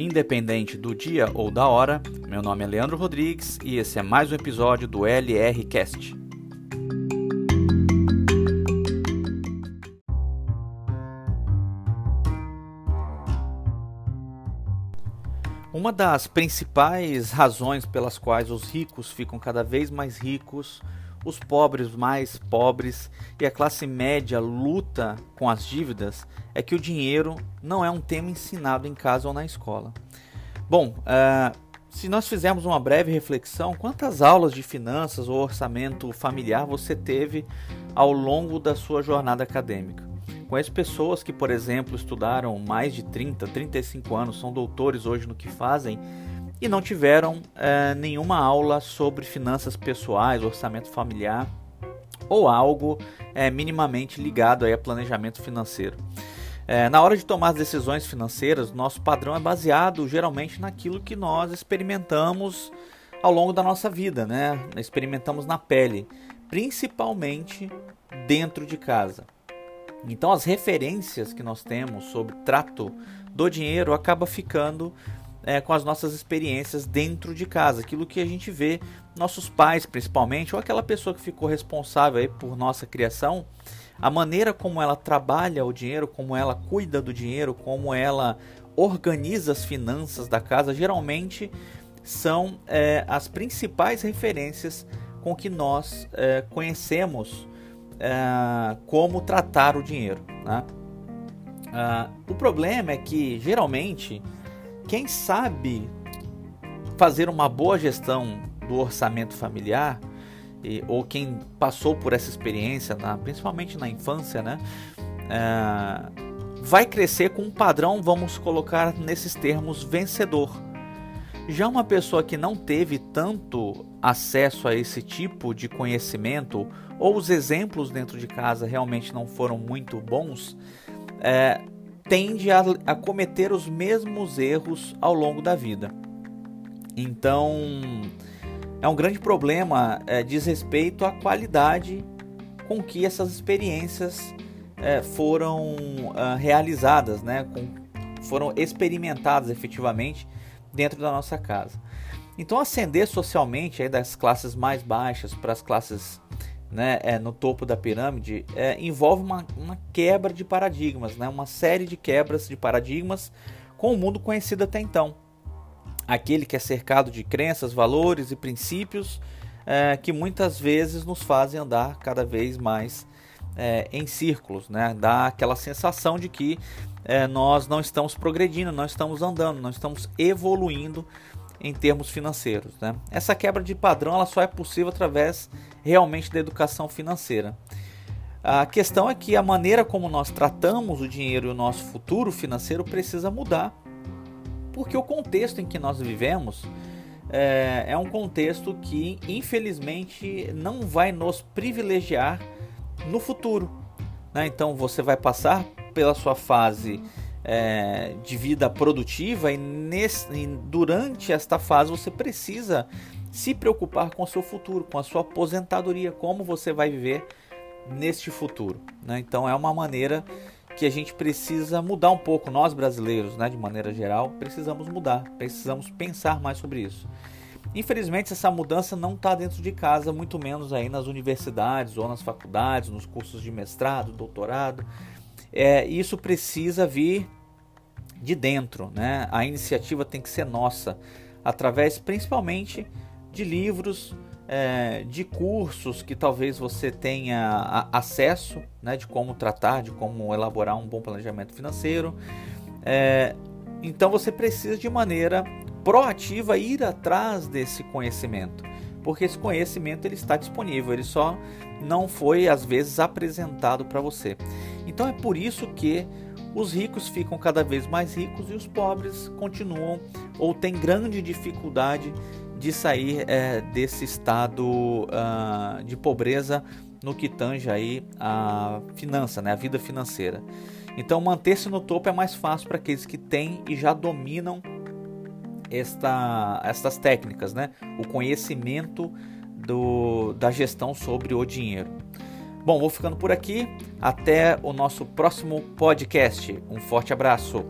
Independente do dia ou da hora, meu nome é Leandro Rodrigues e esse é mais um episódio do LR Cast. Uma das principais razões pelas quais os ricos ficam cada vez mais ricos os pobres mais pobres e a classe média luta com as dívidas é que o dinheiro não é um tema ensinado em casa ou na escola. Bom, uh, se nós fizermos uma breve reflexão, quantas aulas de finanças ou orçamento familiar você teve ao longo da sua jornada acadêmica? Conheço pessoas que, por exemplo, estudaram mais de 30, 35 anos, são doutores hoje no que fazem e não tiveram é, nenhuma aula sobre finanças pessoais, orçamento familiar ou algo é, minimamente ligado aí a planejamento financeiro. É, na hora de tomar decisões financeiras, nosso padrão é baseado geralmente naquilo que nós experimentamos ao longo da nossa vida, né? Experimentamos na pele, principalmente dentro de casa. Então as referências que nós temos sobre trato do dinheiro acaba ficando é, com as nossas experiências dentro de casa, aquilo que a gente vê nossos pais principalmente, ou aquela pessoa que ficou responsável por nossa criação, a maneira como ela trabalha o dinheiro, como ela cuida do dinheiro, como ela organiza as finanças da casa, geralmente são é, as principais referências com que nós é, conhecemos é, como tratar o dinheiro. Né? Ah, o problema é que geralmente quem sabe fazer uma boa gestão do orçamento familiar, e, ou quem passou por essa experiência, na, principalmente na infância, né, é, vai crescer com um padrão, vamos colocar nesses termos, vencedor. Já uma pessoa que não teve tanto acesso a esse tipo de conhecimento, ou os exemplos dentro de casa realmente não foram muito bons, é, tende a, a cometer os mesmos erros ao longo da vida. Então, é um grande problema, é, diz respeito à qualidade com que essas experiências é, foram uh, realizadas, né? Com, foram experimentadas efetivamente dentro da nossa casa. Então, ascender socialmente aí das classes mais baixas para as classes né, é, no topo da pirâmide é, envolve uma, uma, quebra de paradigmas, né, uma série de quebras de paradigmas com o mundo conhecido até então. Aquele que é cercado de crenças, valores e princípios é, que muitas vezes nos fazem andar cada vez mais é, em círculos, né, dá aquela sensação de que é, nós não estamos progredindo, não estamos andando, não estamos evoluindo em termos financeiros. Né? Essa quebra de padrão ela só é possível através realmente da educação financeira. A questão é que a maneira como nós tratamos o dinheiro e o nosso futuro financeiro precisa mudar, porque o contexto em que nós vivemos é, é um contexto que infelizmente não vai nos privilegiar no futuro. Né? Então você vai passar pela sua fase é, de vida produtiva e, nesse, e durante esta fase você precisa se preocupar com o seu futuro, com a sua aposentadoria, como você vai viver neste futuro. Né? Então é uma maneira que a gente precisa mudar um pouco, nós brasileiros, né, de maneira geral, precisamos mudar, precisamos pensar mais sobre isso. Infelizmente, essa mudança não está dentro de casa, muito menos aí nas universidades ou nas faculdades, nos cursos de mestrado, doutorado. É, isso precisa vir de dentro, né? A iniciativa tem que ser nossa, através principalmente de livros, é, de cursos que talvez você tenha acesso, né? De como tratar, de como elaborar um bom planejamento financeiro. É, então você precisa de maneira proativa ir atrás desse conhecimento, porque esse conhecimento ele está disponível, ele só não foi às vezes apresentado para você. Então é por isso que os ricos ficam cada vez mais ricos e os pobres continuam ou têm grande dificuldade de sair é, desse estado uh, de pobreza no que tange aí a finança, né, a vida financeira. Então manter-se no topo é mais fácil para aqueles que têm e já dominam esta, estas técnicas, né? o conhecimento do, da gestão sobre o dinheiro. Bom, vou ficando por aqui. Até o nosso próximo podcast. Um forte abraço.